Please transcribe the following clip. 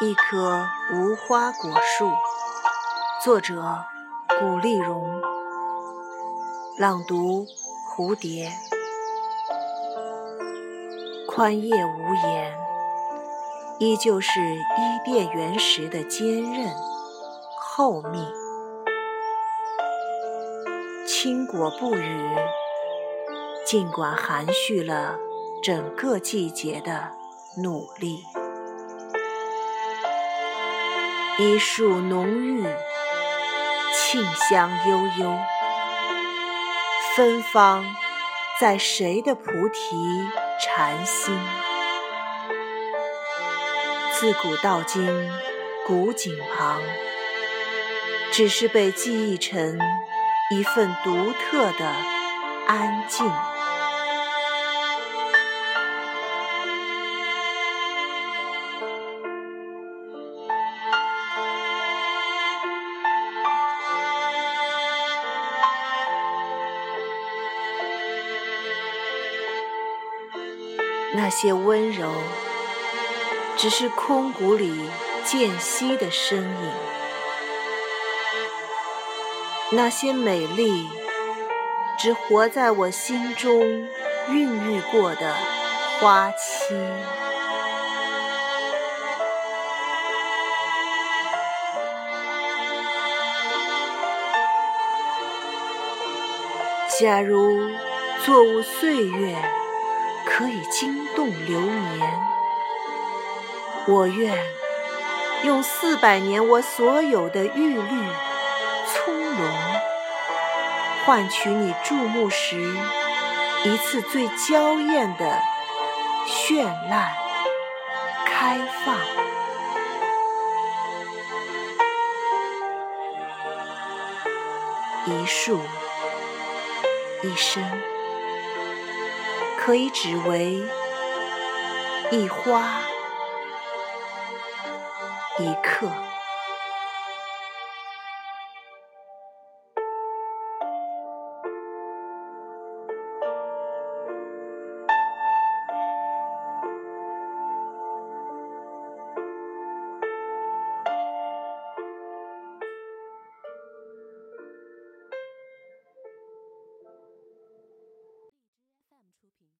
一棵无花果树，作者古丽蓉，朗读蝴蝶。宽叶无言，依旧是伊甸园时的坚韧厚密。青果不语，尽管含蓄了整个季节的努力。一树浓郁，沁香悠悠，芬芳在谁的菩提禅心？自古到今，古井旁，只是被记忆成一份独特的安静。那些温柔，只是空谷里渐息的身影；那些美丽，只活在我心中孕育过的花期。假如作物岁月。可以惊动流年，我愿用四百年我所有的玉律葱茏，换取你注目时一次最娇艳的绚烂开放。一树一生。可以只为一花一刻。